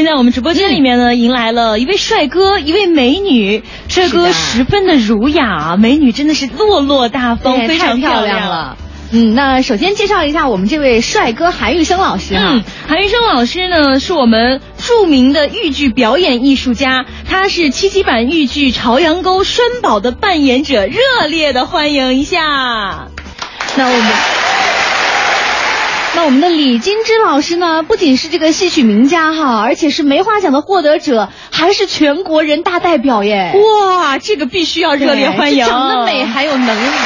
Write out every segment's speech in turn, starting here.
现在我们直播间里面呢，迎来了一位帅哥，一位美女。帅哥十分的儒雅，美女真的是落落大方，非常漂亮了。嗯，那首先介绍一下我们这位帅哥韩玉生老师啊。韩玉生老师呢，是我们著名的豫剧表演艺术家，他是七七版豫剧《朝阳沟》栓宝的扮演者，热烈的欢迎一下。那我们。那我们的李金枝老师呢，不仅是这个戏曲名家哈，而且是梅花奖的获得者，还是全国人大代表耶！哇，这个必须要热烈欢迎！长得美还有能力。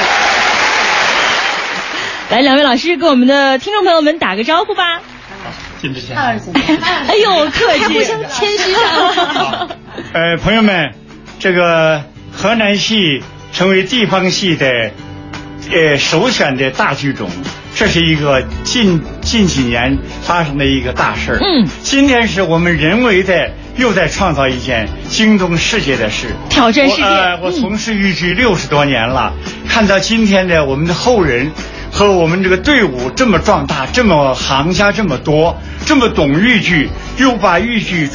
来，两位老师给我们的听众朋友们打个招呼吧。金枝先生。哎呦，客气，互相谦虚了，呃，朋友们，这个河南戏成为地方戏的呃首选的大剧种。这是一个近近几年发生的一个大事儿。嗯，今天是我们人为的又在创造一件惊动世界的事，挑战世界。呃，我从事豫剧六十多年了，看到今天的我们的后人和我们这个队伍这么壮大，这么行家这么多，这么懂豫剧，又把豫剧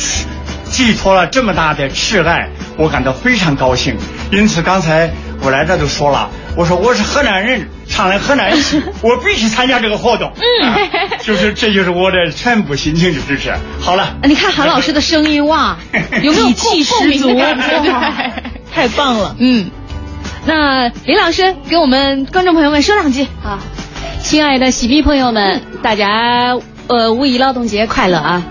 寄托了这么大的挚爱，我感到非常高兴。因此，刚才我来这都说了，我说我是河南人。唱的河南戏，我必须参加这个活动。嗯，就是这就是我的全部心情的支持。好了，你看韩老师的声音哇，有没有气十足？太棒了。嗯，那林老师给我们观众朋友们说两句啊。亲爱的戏迷朋友们，大家呃五一劳动节快乐啊！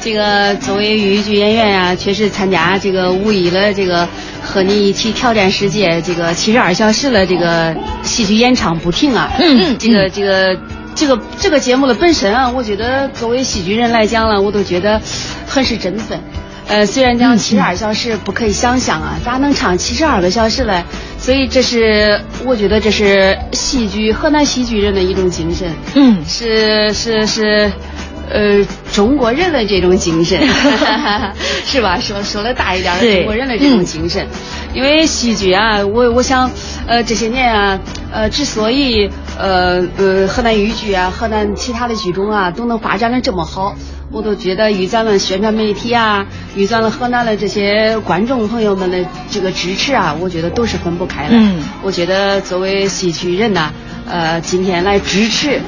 这个作为豫剧演员呀，确实参加这个五一的这个。和你一起挑战世界，这个七十二小时的这个戏剧演唱不停啊！这个这个这个这个节目的本身啊，我觉得作为戏剧人来讲呢，我都觉得很是振奋。呃，虽然讲七十二小时不可以想象啊，咋能唱七十二个小时嘞？所以这是我觉得这是戏剧河南戏剧人的一种精神。嗯，是是是。呃，中国人的这种精神，是吧？说说的大一点，中国人的这种精神。因为戏剧啊，我我想，呃，这些年啊，呃，之所以呃呃河南豫剧啊，河南其他的剧种啊，都能发展的这么好，我都觉得与咱们宣传媒体啊，与咱们河南的这些观众朋友们的这个支持啊，我觉得都是分不开的。嗯，我觉得作为戏曲人呐，呃，今天来支持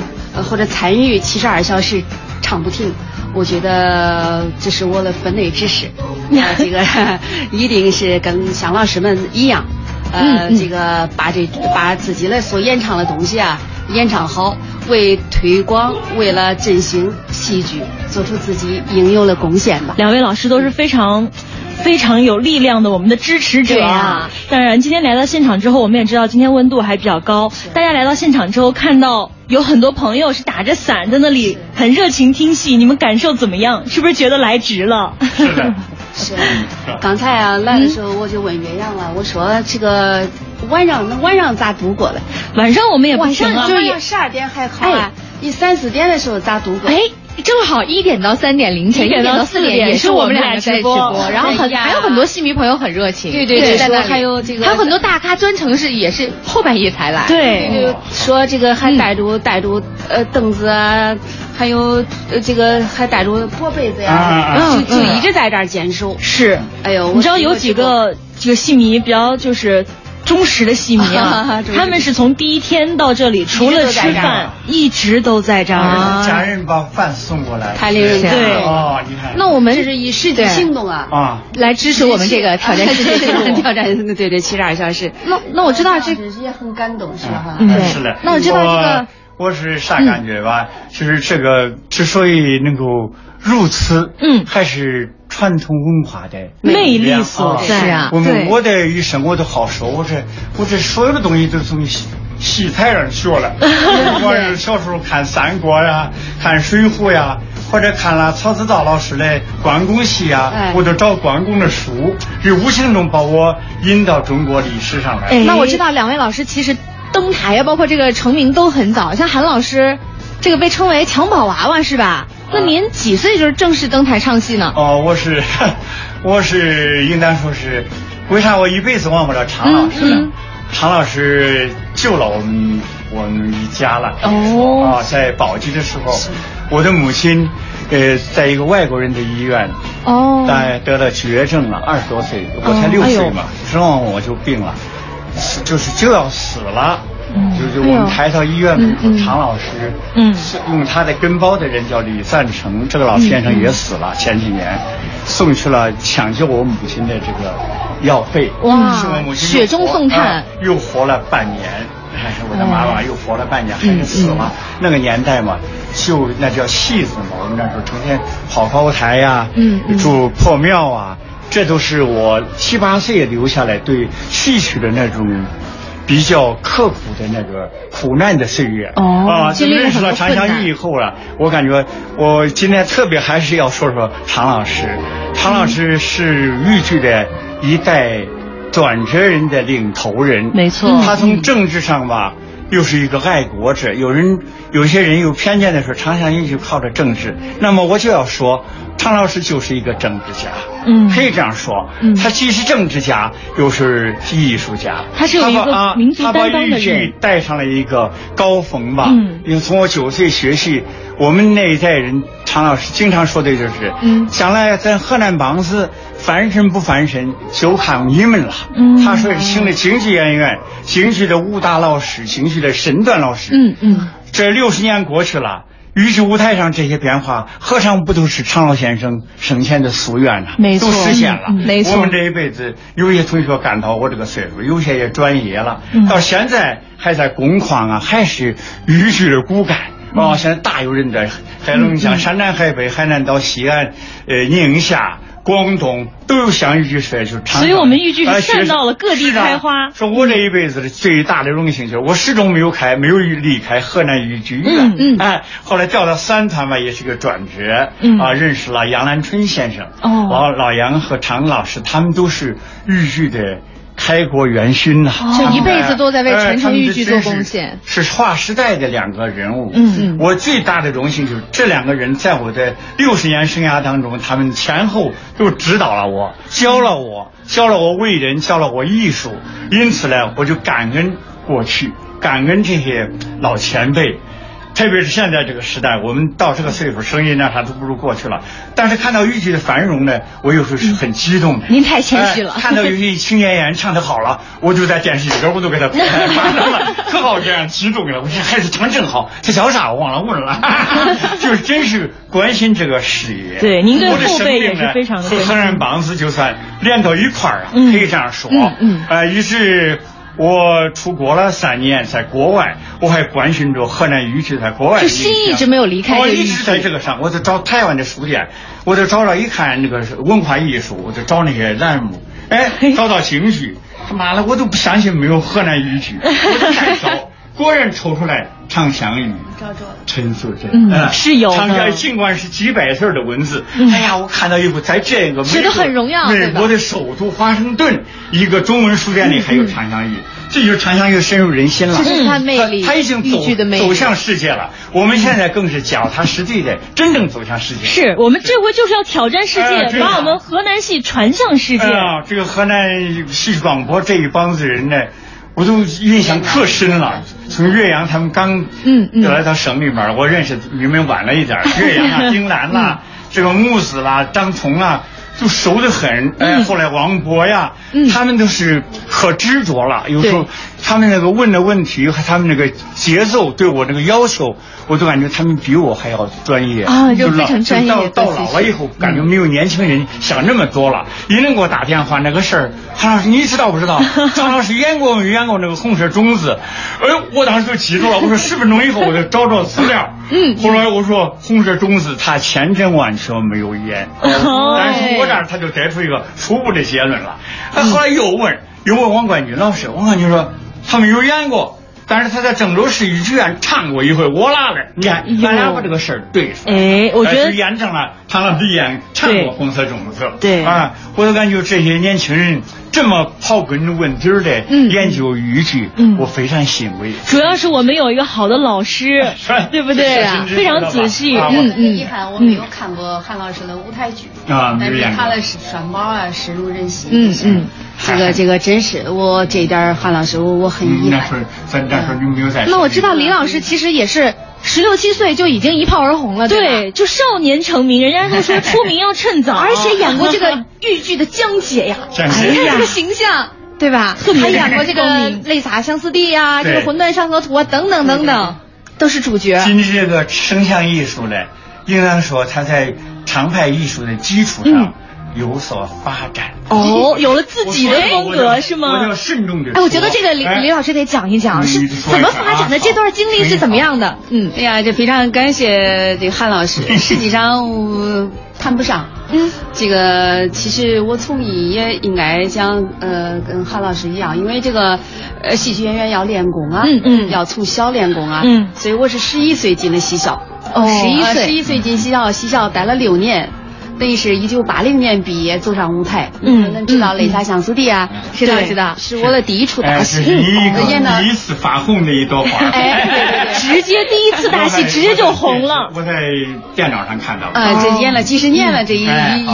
或者参与七十二小时。唱不停，我觉得这是我的分内之事，这个 一定是跟向老师们一样，呃，这个把这把自己的所演唱的东西啊演唱好，为推广，为了振兴戏剧，做出自己应有的贡献吧。两位老师都是非常。非常有力量的我们的支持者啊！当然，今天来到现场之后，我们也知道今天温度还比较高。大家来到现场之后，看到有很多朋友是打着伞在那里很热情听戏，你们感受怎么样？是不是觉得来值了？是的，是。刚才啊来的时候我就问岳阳了，我说这个晚上那晚上咋度过的？晚上我们也不行啊，晚上十二点还好啊，你三四点的时候咋度过？哎。正好一点到三点凌晨，一点到四点也是我们俩在直播，然后很还有很多戏迷朋友很热情，对对对，说还有这个还有很多大咖专程是也是后半夜才来，对，说这个还带着带着呃凳子啊，还有呃这个还带着破被子呀，就就一直在这儿坚守。是，哎呦，你知道有几个这个戏迷比较就是。忠实的戏迷啊，他们是从第一天到这里，除了吃饭，一直都在这儿。家人把饭送过来，太令人对哦，你看，那我们这是以实际行动啊啊来支持我们这个 挑战世界 挑战，对对，七十二小时。那那我知道这也很感动，是吧？嗯，是的。那我知道这个，我是啥感觉吧？就是这个之所以能够如此，嗯，还是。传统文化的魅力所在啊！我们我的一生我都好说，我这我这所有的东西都从戏戏台上学了。我是小时候看三国呀，看水浒呀，或者看了曹子道老师的关公戏呀，我都找关公的书，就无形中把我引到中国历史上来。那我知道两位老师其实登台呀，包括这个成名都很早，像韩老师，这个被称为襁褓娃娃是吧？那您几岁就是正式登台唱戏呢？哦，我是，我是应当说是，为啥我一辈子忘不了常老师呢？常老师救了我们我们一家了。哦。啊，在宝鸡的时候，我的母亲呃，在一个外国人的医院，哦，但得了绝症了，二十多岁，我才六岁嘛，之后我就病了，就是就要死了。就是我们抬到医院门口，常老师，嗯，用他的跟包的人叫李赞成，这个老先生也死了，前几年送去了抢救我母亲的这个药费，哇，雪中送炭，又活了半年，哎我的妈妈又活了半年，还是死了。那个年代嘛，就那叫戏子嘛，我们那时候成天跑高台呀，嗯，住破庙啊，这都是我七八岁留下来对戏曲的那种。比较刻苦的那个苦难的岁月哦啊，就认识了常香玉以后了，我感觉我今天特别还是要说说常老师。常老师是豫剧的一代转折人的领头人，没错。他从政治上吧，又是一个爱国者。有人有些人有偏见的时候，常香玉就靠着政治。那么我就要说。常老师就是一个政治家，嗯，可以这样说，嗯，他既是政治家，又是艺术家，他是有一个民族担当的人。他把豫剧带上了一个高峰吧，嗯，因为从我九岁学戏，我们那一代人，常老师经常说的就是，嗯，将来咱河南梆子翻身不翻身，就看你们了。嗯，他说请的京剧演员，京剧的武打老师，京剧的身段老师，嗯嗯，这六十年过去了。豫剧舞台上这些变化，何尝不都是常老先生生前的夙愿呢？没错，都实现了。没错，我们这一辈子，有些同学干到我这个岁数，有些也转业了，到现在还在工矿啊，还是豫剧的骨干啊。现在大有人在，海龙江山南海北，海南到西安，呃，宁夏。广东都有像豫剧社，就是所以我们豫剧是散到了各地开花。说我这一辈子的最大的荣幸就是我始终没有开，没有离开河南豫剧院。嗯嗯。哎，后来调到三团嘛，也是个转折。嗯。啊，认识了杨兰春先生。哦。老老杨和常老师，他们都是豫剧的。开国元勋呐，就一辈子都在为传承豫剧做贡献，是划时代的两个人物。嗯嗯，我最大的荣幸就是这两个人在我的六十年生涯当中，他们前后都指导了我，教了我，教了我为人，教了我艺术。因此呢，我就感恩过去，感恩这些老前辈。特别是现在这个时代，我们到这个岁数，声音呢还都不如过去了。但是看到豫剧的繁荣呢，我有时候是很激动的。您太谦虚了。看到有些青年演员唱的好了，我就在电视里边我都给他拍 了，可好这样激动了。我说孩子唱真好，他叫啥我忘了问了。就是真是关心这个事业。对，您对后辈也是非常的。和河南梆子就算连到一块儿啊，可以这样说。嗯嗯。呃，于是。我出国了三年，在国外，我还关心着河南豫剧在国外。就心一直没有离开。我一直在这个上，我就找台湾的书店，我就找了一看那个文化艺术，我就找那些栏目，哎，找到京剧，他妈的，我都不相信没有河南豫剧，我就太少。果然抽出来，常香玉、陈素贞，嗯，是有的。尽管是几百字的文字，哎呀，我看到一部，在这个写的很荣耀，美国的首都华盛顿一个中文书店里还有常香玉，这就是畅想玉深入人心了。这是它魅力，它已经走走向世界了。我们现在更是脚踏实地的，真正走向世界。是我们这回就是要挑战世界，把我们河南戏传向世界。这个河南戏曲广播这一帮子人呢。我都印象特深了。从岳阳他们刚嗯来到省里面，我认识你们晚了一点。岳阳啊，丁兰啦，这个木子啦，张从啊，都熟得很。哎，后来王博呀，他们都是可执着了。有时候他们那个问的问题和他们那个节奏，对我这个要求。我都感觉他们比我还要专业啊，就非常专业。到到老了以后，感觉没有年轻人想那么多了。一人给我打电话，那个事儿，韩老师你知道不知道？张老师演过没演过那个红色种子？哎，我当时就记住了。我说十分钟以后我就找找资料。嗯。后来我说红色种子他千真万确没有演，但是我这儿他就得出一个初步的结论了。他后来又问，又问王冠军老师，王冠军说他没有演过。但是他在郑州市豫剧院唱过一回我拉的，你看，咱俩把这个事儿对上。哎，我觉得验证了他那鼻演唱过红色种子。对啊，我就感觉这些年轻人这么刨根问底的研究豫剧，我非常欣慰。主要是我们有一个好的老师，对不对？非常仔细。嗯嗯。遗憾我没有看过韩老师的舞台剧啊，但是他的双胞啊，深入人心。嗯嗯。这个这个真是我这一点韩老师我我很遗憾。那时候咱那时候就没有在。那我知道李老师其实也是十六七岁就已经一炮而红了，对，就少年成名。人家都说 出名要趁早，而且演过这个 豫剧的江姐呀，哎呀，这个形象。对吧？还演过这个《泪洒相思地》呀，这个《魂断上河图》啊，等等等等，都是主角。今天这个声像艺术呢，应当说它在常派艺术的基础上有所发展。哦，有了自己的风格是吗？我要慎重点。哎，我觉得这个李李老师得讲一讲，是怎么发展的？这段经历是怎么样的？嗯，哎呀，这非常感谢这个韩老师。实际上我谈不上。嗯，这个其实我从艺也应该讲，呃，跟韩老师一样，因为这个呃戏曲演员要练功啊，嗯嗯，要从小练功啊，嗯，所以我是十一岁进的戏校，哦，十一岁，十一岁进戏校，戏校待了六年。等于是一九八零年毕业走上舞台，嗯，能知道《泪洒相思地》啊？知道知道，是。我的第一出大戏，第一次发红的一朵花，哎，直接第一次大戏直接就红了。我在电脑上看到，啊，这演了几十年了，这一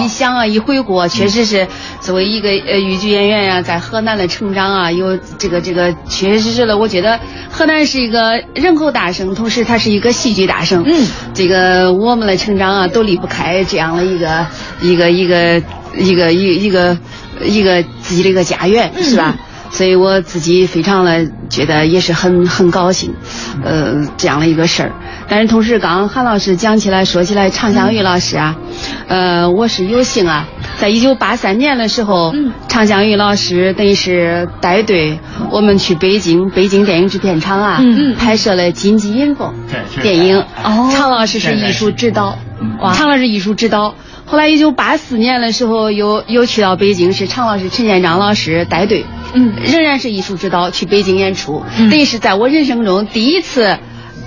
一想啊，一回国，确实是作为一个呃豫剧演员呀，在河南的成长啊，有这个这个，确实是了。我觉得河南是一个人口大省，同时它是一个戏剧大省，嗯，这个我们的成长啊，都离不开这样的一个。一个一个一个一一个一个自己的一个家园是吧？所以我自己非常的觉得也是很很高兴，呃，这样的一个事儿。但是同时，刚韩老师讲起来说起来，常香玉老师啊，呃，我是有幸啊，在一九八三年的时候，常香玉老师等于是带队我们去北京北京电影制片厂啊，拍摄了《金鸡银凤》电影。哦，常老师是艺术指导，常老师艺术指导。后来一九八四年的时候，又又去到北京，是常老师陈建章老师带队，嗯，仍然是艺术指导去北京演出，等于是在我人生中第一次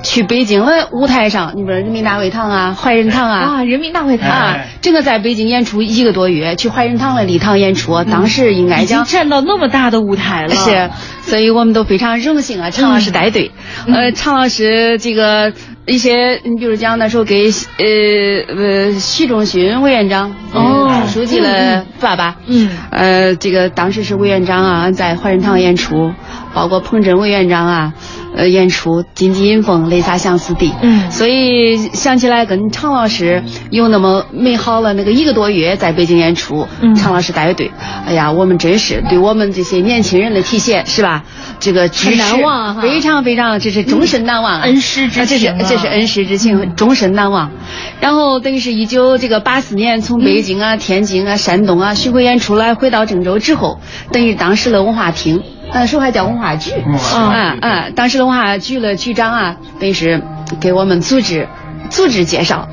去北京的舞台上，你比如人民大会堂啊、怀仁堂啊，啊，人民大会堂。啊，整个在北京演出一个多月，去怀仁堂的礼堂演出，当时应该讲站到那么大的舞台了，是，所以我们都非常荣幸啊，常老师带队，呃，常老师这个。一些，你比如讲那时候给呃呃习仲勋委员长哦。书记的爸爸，嗯，呃这个当时是委员长啊，在怀仁堂演出，包括彭真委员长啊，呃演出《金鸡迎凤》《泪洒相思地》，嗯，所以想起来跟常老师有那么美好了那个一个多月在北京演出，常老师带队，哎呀，我们真是对我们这些年轻人的体现是吧？这个很难忘，非常非常，这是终身难忘，恩师之情这是恩师之情，终身难忘。然后等于是一九这个八四年从北京啊、天津啊、山东啊巡回演出来，回到郑州之后，等于当时的文化厅，那时候还叫文化局，啊啊，当时的文化局的局长啊，等于是给我们组织组织介绍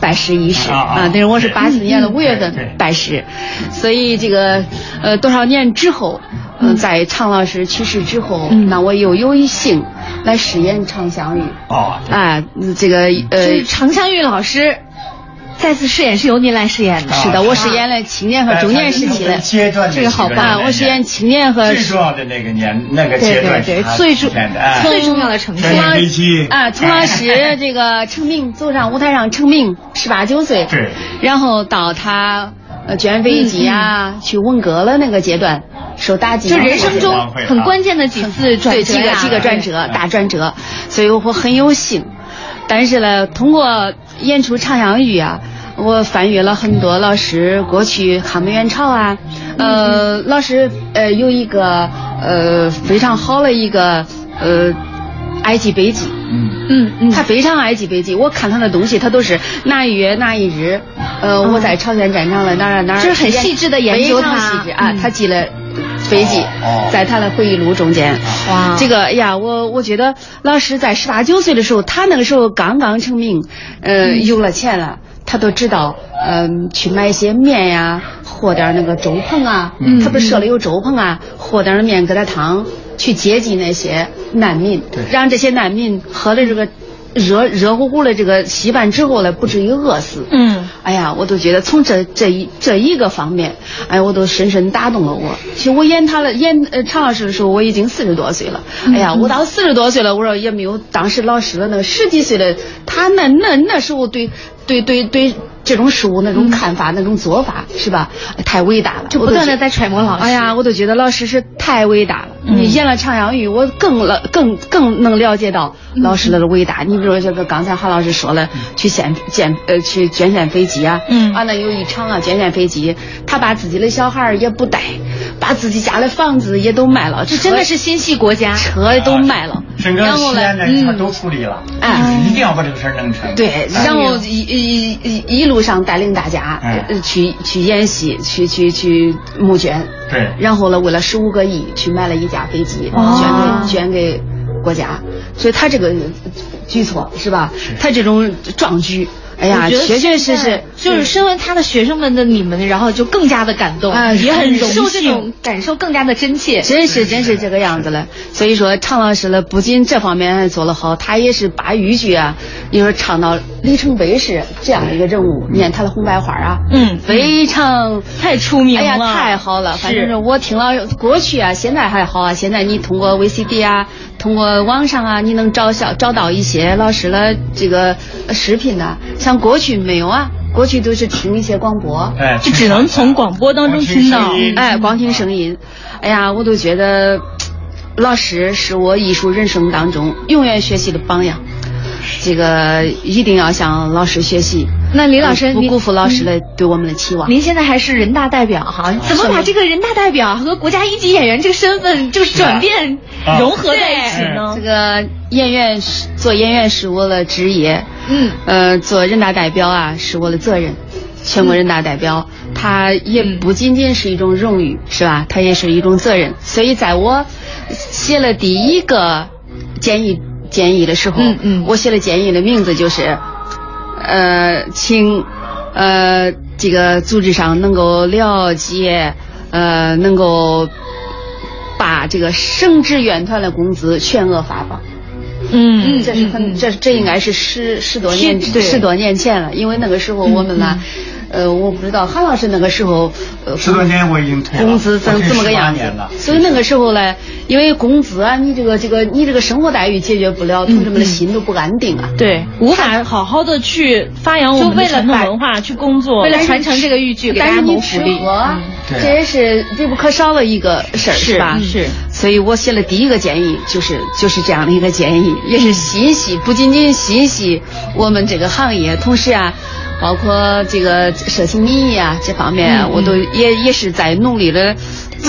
拜师仪式啊，等于我是八四年的五月份拜师，所以这个呃多少年之后。嗯，在常老师去世之后，那我又有一幸来饰演常香玉。哦，哎，这个呃，常香玉老师再次饰演是由您来饰演的。是的，我饰演了青年和中年时期的阶段。这个好棒！我饰演青年和最重要的那个年那个阶段，对对对，最重最重要的成绩。啊，从老师这个成名走上舞台上成名，十八九岁，对，然后到他呃卷飞机啊，去文革了那个阶段。受打击，就人生中很关键的几次转折，几个几个转折，大转折，所以我很有幸。但是呢，通过演出《长相玉》啊，我翻阅了很多老师过去抗美援朝啊，呃，老师呃有一个呃非常好的一个呃爱记笔记，嗯。嗯嗯，他非常爱记笔记。我看他的东西，他都是哪一月哪一日，呃，我在朝鲜战场的哪儿哪儿，就是很细致的研究他，细致啊，他记了。飞机，在他的回忆录中间，哇，这个呀，我我觉得老师在十八九岁的时候，他那个时候刚刚成名，呃，有了钱了，他都知道，嗯，去买些面呀，和点那个粥棚啊，他不是设了有粥棚啊，和点面疙瘩汤，去接济那些难民，让这些难民喝了这个。热热乎乎的这个稀饭之后呢，不至于饿死。嗯，哎呀，我都觉得从这这一这一个方面，哎，我都深深打动了我。其实我演他的演呃常老师的时候，我已经四十多岁了。哎呀，我到四十多岁了，我说也没有当时老师的那个十几岁的他那那那时候对对对对这种事物那种看法那种做法是吧？太伟大了，就不断的在揣摩老师。哎呀，我都觉得老师是太伟大了。你演了长阳语，我更了更更能了解到老师的伟大。你比如说这个刚才韩老师说了，去献建呃去捐献飞机啊，嗯。完了有一场啊捐献飞机，他把自己的小孩也不带，把自己家的房子也都卖了，这真的是心系国家。车也都卖了，整个然后呢西安的他都处理了，哎就是一定要把这个事儿弄成。对，然后一一一一路上带领大家哎。呃去去演戏，去去去募捐，对。然后呢，为了十五个亿去买了一架飞机，哦。捐给捐给国家，所以他这个举措是吧？他这种壮举，哎呀，确确实实。就是身为他的学生们的你们，然后就更加的感动，哎也很受这幸种感受更加的真切。真是真是这个样子了，所以说常老师呢，不仅这方面做得好，他也是把豫剧啊，你说唱到里程碑式这样一个人物，你看他的红白花啊，嗯非常太出名了，哎呀，太好了！反正是是我听了过去啊，现在还好啊。现在你通过 VCD 啊，通过网上啊，你能找小找到一些老师的这个呃视频呐、像过去没有啊，过去都是听一些广播，哎，就只能从广播当中听到哎，光听声音，哎呀，我都觉得老师是我艺术人生当中永远学习的榜样。这个一定要向老师学习。那李老师，您不辜负老师的对我们的期望。您现在还是人大代表哈，怎么把这个人大代表和国家一级演员这个身份就转变啊融合在一起呢这？个演员是做演员是我的职业，嗯，呃，做人大代表啊是我的责任。全国人大代表，他也不仅仅是一种荣誉，是吧？他也是一种责任。所以，在我写了第一个建议建议的时候，嗯嗯我写的建议的名字就是，呃，请呃这个组织上能够了解，呃，能够把这个省直院团的工资全额发放。嗯这是很，这这应该是十十多年十多年前了，因为那个时候我们呢，呃，我不知道韩老师那个时候，呃，十多年我已经退了，工资怎我退这么个样子18年了，所以那个时候呢，因为工资啊，你这个这个你这个生活待遇解决不了，同志们的心都不安定啊。对，无法好好的去发扬我们的就为了传统文化，去工作，为了传承这个豫剧，给大家但是你吃谋福利。这也是必不可少的一个事儿，是吧？是所以我写了第一个建议，就是就是这样的一个建议，也是心系，不仅仅心系我们这个行业，同时啊，包括这个社情民意啊这方面啊，我都也也是在努力的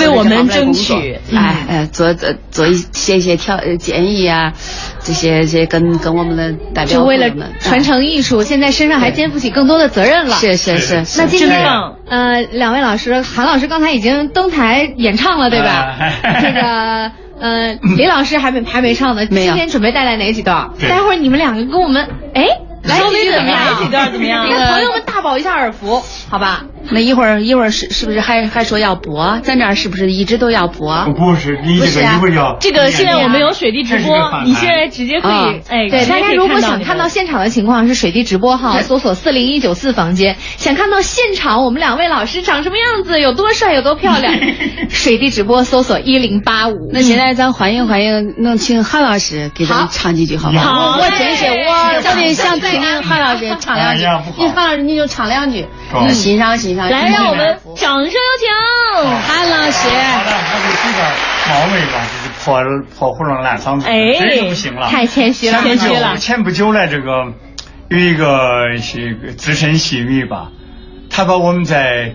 为我们争取嗯哎哎，做做做一些一些条呃建议啊，这些这些跟跟我们的代表就为了传承艺术，现在身上还肩负起更多的责任了。是是是，那今天呃，两位老师，韩老师刚才已经登台演唱了，对吧？哎这个呃，李老师还没还没唱呢，没有今天准备带来哪几段？待会儿你们两个跟我们哎。来稍微几句怎么样？来几段怎么样给朋友们大饱一下耳福，好吧？那一会儿一会儿是是不是还还说要播？咱这儿是不是一直都要播？不是你这个一会儿要这个现在我们有水滴直播你现在直接可啊以哎，对，大家如果想看到现场的情况，是水滴直播号，搜索四零一九四房间。想看到现场我们两位老师长什么样子，有多帅，有多漂亮，水滴直播搜索一零八五。那现在咱欢迎欢迎，能请韩老师给咱好唱几句好不？好好我真是我特别想听听韩老师唱两句你韩老师你就唱两句，好你欣赏欣赏。来，让我们掌声有请。韩老师。好的，我就比较冒昧吧，就是破破喉咙烂嗓子，哎这就不行了。太谦虚了，谦虚了前不久呢这个有一个是资深戏迷吧，他把我们在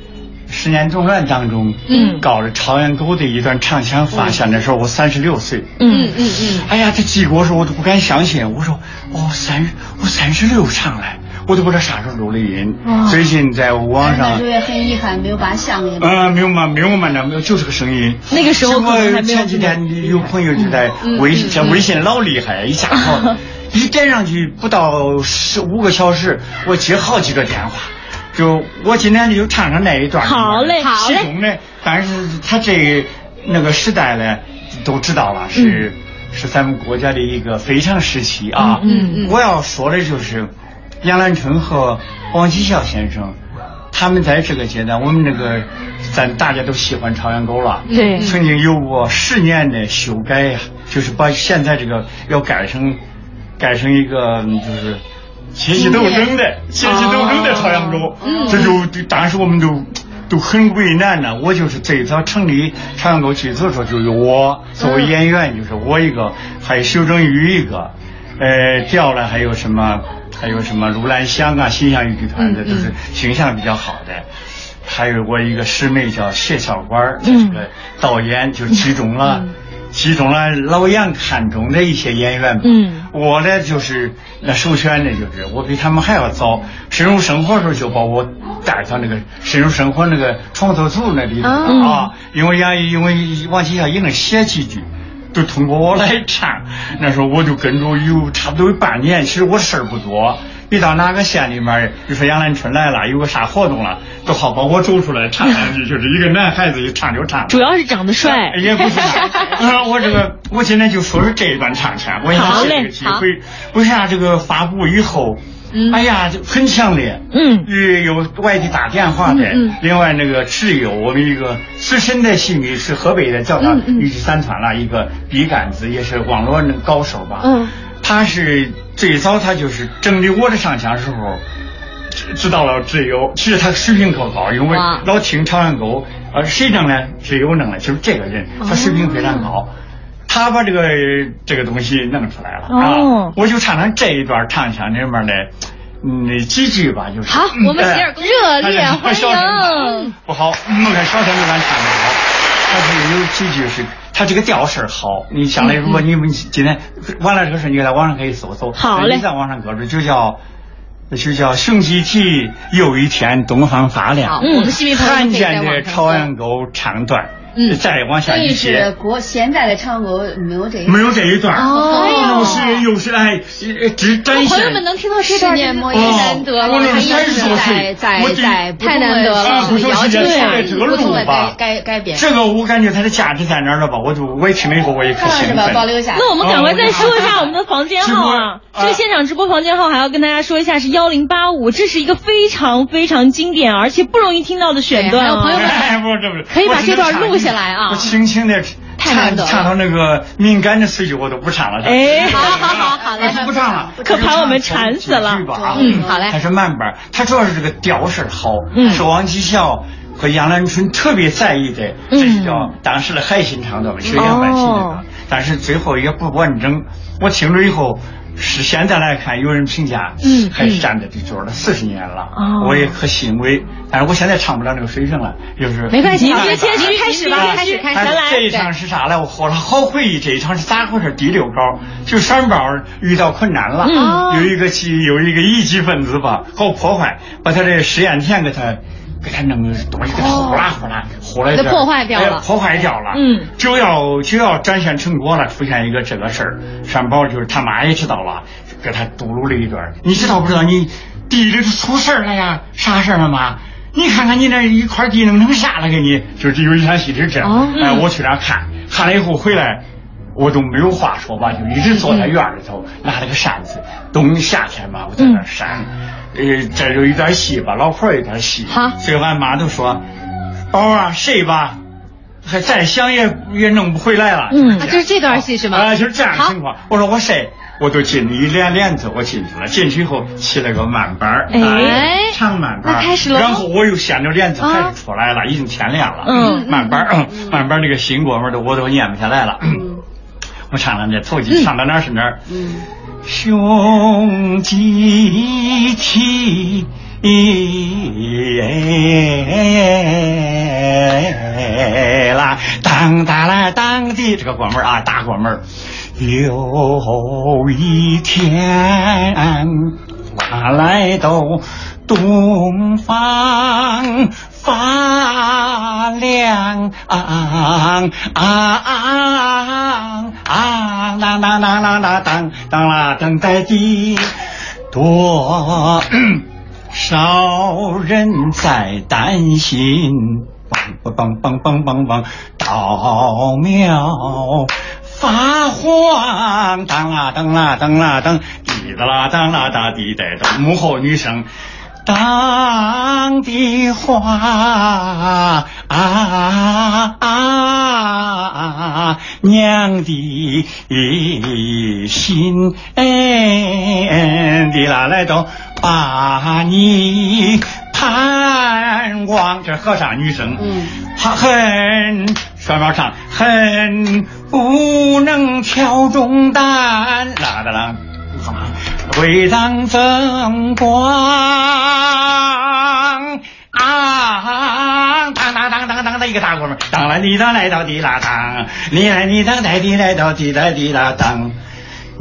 十年动乱当中，嗯搞了朝阳沟的一段唱腔发现的时候，我三十六岁。嗯嗯嗯，哎呀，他寄给我时候我都不敢相信，我说哦三我三十六唱了，我都不知道啥时候录的音。最近在网上那时候，也很遗憾，没有把相给。呃，没有嘛，没有嘛，那没有，就是个声音。那个时候可能还没有我前几天有朋友就在微信，像微信老厉害，一下好 一点上去不到十五个小时，我接好几个电话。就我今天就唱唱那一段。好嘞好嘞其中呢，但是他这那个时代呢，都知道了，是、是咱们国家的一个非常时期啊。嗯嗯我要说的就是杨兰春和王继孝先生。他们在这个阶段，我们那个咱大家都喜欢朝阳沟了，对曾经有过十年的修改呀、就是把现在这个要改成改成一个嗯就是阶级斗争的阶级斗争的朝阳沟，这就当时我们都都很为难呢。我就是最早成立朝阳沟剧组的时候，就有我作为演员，就是我一个，还有修正宇一个，呃，调了还有什么，还有什么如兰香啊，新象豫剧团的，都是形象比较好的。还有我一个师妹叫谢小官，这个导演就集中了。集中了老杨看中的一些演员，嗯，我呢就是那首选的就是我比他们还要早，深入生活的时候就把我带到那个深入生活那个创作组那里头啊，因为杨因为王启霞也能写几句，都通过我来唱，那时候我就跟着有差不多有半年，其实我事儿不多。一到哪个县里面，比如说杨兰春来了，有个啥活动了，都好把我走出来唱两句，就是一个男孩子一唱就唱。主要是长得帅，也不是。啊，我这个，我今天就说说这一段唱腔。我好嘞，机会。为啥这个发布以后，哎呀，就很强烈。嗯。有外地打电话的，另外那个挚友，我们一个资深的戏迷是河北的，叫他豫剧三团了，一个笔杆子，也是网络那高手吧。嗯。他是最早，他就是整理我的上腔时候，知道了挚友，其实他水平可高，因为老听朝阳沟，呃，谁弄的？挚友弄的，就是这个人，他水平非常高，他把这个这个东西弄出来了啊！我就唱唱这一段唱腔里面的那几句吧，就是好，我们洗耳恭热烈欢迎。不好，我看小声就敢唱的好，但是有几句是。他这个调式好，你将来如果你们今天完了这个事，你在网上可以搜搜。好嘞。你在网上搁着就叫，就叫雄鸡啼，又一天东方发亮。嗯，我们新罕见的朝阳沟唱段。嗯，再往下一些。是国现在的唱歌没有这一没有这一段哦，又是又是哎，只展现。朋友们能听到这段，年莫也难得了，还是在在在太难得了，不同时间这个路吧，改改变。这个我感觉它的价值在哪儿了吧？我就我也听了以后我也可兴奋。保留下。那我们赶快再说一下我们的房间号啊！这个现场直播房间号还要跟大家说一下是幺零八五，这是一个非常非常经典而且不容易听到的选段啊！朋友们，可以把这段录下来啊！轻轻的唱唱到那个敏感的词句，我都不唱了。哎，好好好，好嘞，不唱了，可把我们馋死了。嗯，好嘞。还是慢板，他主要是这个调式好，是王吉孝和杨兰春特别在意的，这是叫当时的海心唱的，是杨万新的。但是最后也不完整，我听了以后。是现在来看，有人评价，嗯，还是站在这桌了四十年了，我也可欣慰。但是我现在唱不了那个水平了，就是没关系，您别谦虚，开始吧，开始开始来。这一场是啥呢？我后来好回忆，这一场是咋回事？第六稿就山包遇到困难了，有一个机，有一个一级分子吧，好破坏，把他的试验田给他。给他弄东西给他呼啦呼啦呼了一点，破坏掉了，破坏掉了。嗯，就要就要展现成果了，出现一个这个事儿。山宝就是他妈也知道了，给他嘟噜了一段。你知道不知道？你地里出事儿了呀？啥事儿了妈？你看看你那一块地弄成啥了？给你就是有一场戏是这样。哎，我去那看，看了以后回来，我都没有话说吧，就一直坐在院里头，拿了个扇子。冬夏天嘛，我在那扇。呃，这就一段戏吧，老婆有点戏。好，所以俺妈都说，宝啊，睡吧，还再想也也弄不回来了。嗯，就是这段戏是吗？啊，就是这样情况。我说我睡，我就进一连帘子，我进去了。进去以后起了个慢板儿，哎，长慢板儿。开始了。然后我又掀着帘子开始出来了，已经天亮了。嗯，慢板儿，慢板儿那个新哥们都我都念不下来了。嗯，我唱了这头几，唱到哪是哪儿。嗯。雄鸡啼啦，当哒啦当的，这个过门啊，大过门。有一天，我来到东方。发亮啊啊啊啊！当当当当当当当啦！等待的多少人在担心？梆梆梆梆梆梆，道庙发黄！当啦当啦当啦当，滴答啦当啦哒滴答答，幕后女生。当的花啊，娘的心，哎，的啦来到把你盼望。这和尚女生，嗯，很双苗唱，很不能挑重担，啦啦啦，会当增光啊！当当当当当的一个大鼓门，当来滴当来到滴啦当，你来你当来滴来到滴来滴答当。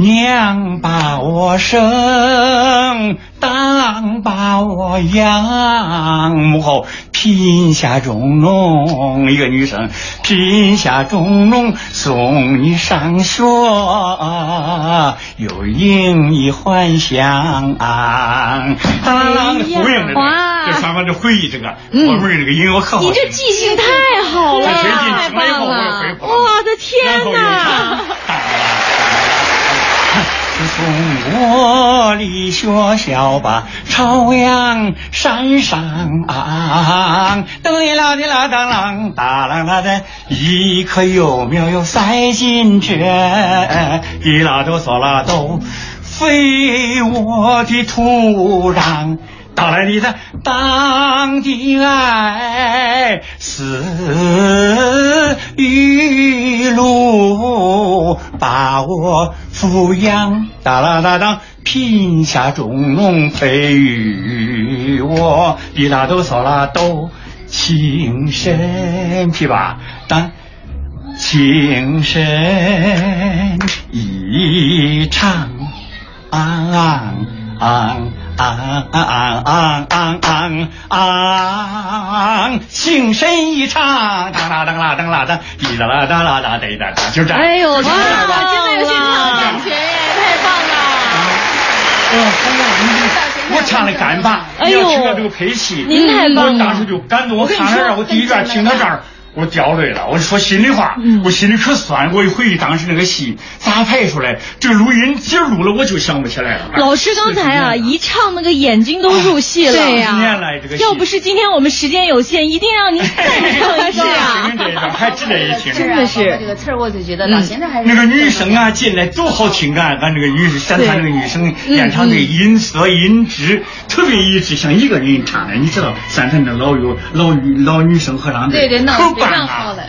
娘把我生，当把我养，母后贫下中农，一个女生贫下中农，送你上学，又迎你还乡。当呼应这个，这双方就回忆这个，我们这个音乐可好。你这记性太好了，太棒了！我的天哪！我离学校吧，朝阳山上。噔一啦的啦当啷，哒啷啦的，一棵幼苗又塞进这，一啦哆嗦啦哆，肥沃的土壤。到来你的当的爱，丝雨露把我抚养，哒啦哒当，贫下中农培育我，滴啦哆嗦啦哆，情深琵琶当，情深意长，啊啊啊！啊啊啊啊啊啊啊！情深意长，当啦当啦当啦当，滴答啦当啦当，得哒哒，就这样。哎呦，哇，真的有现场的感觉耶，太棒了！我唱的干巴，你要听到这个配戏，您太棒了！我当时就感动，我唱到这儿，我第一遍听到这儿。我掉泪了，我说心里话，我心里可酸。我一回忆当时那个戏咋拍出来，这录音今儿录了我就想不起来了。老师刚才啊一唱，那个眼睛都入戏了。对呀，要不是今天我们时间有限，一定让您再唱一次 啊！还值得一听，真的是这个词儿，我就觉得到现在还是那个女生啊进来多好听啊！俺这个女山滩那个女生演唱的音色音质特别一致，像一个人唱的。你知道山滩的老有老女老女生合唱队，对对，那可棒好了。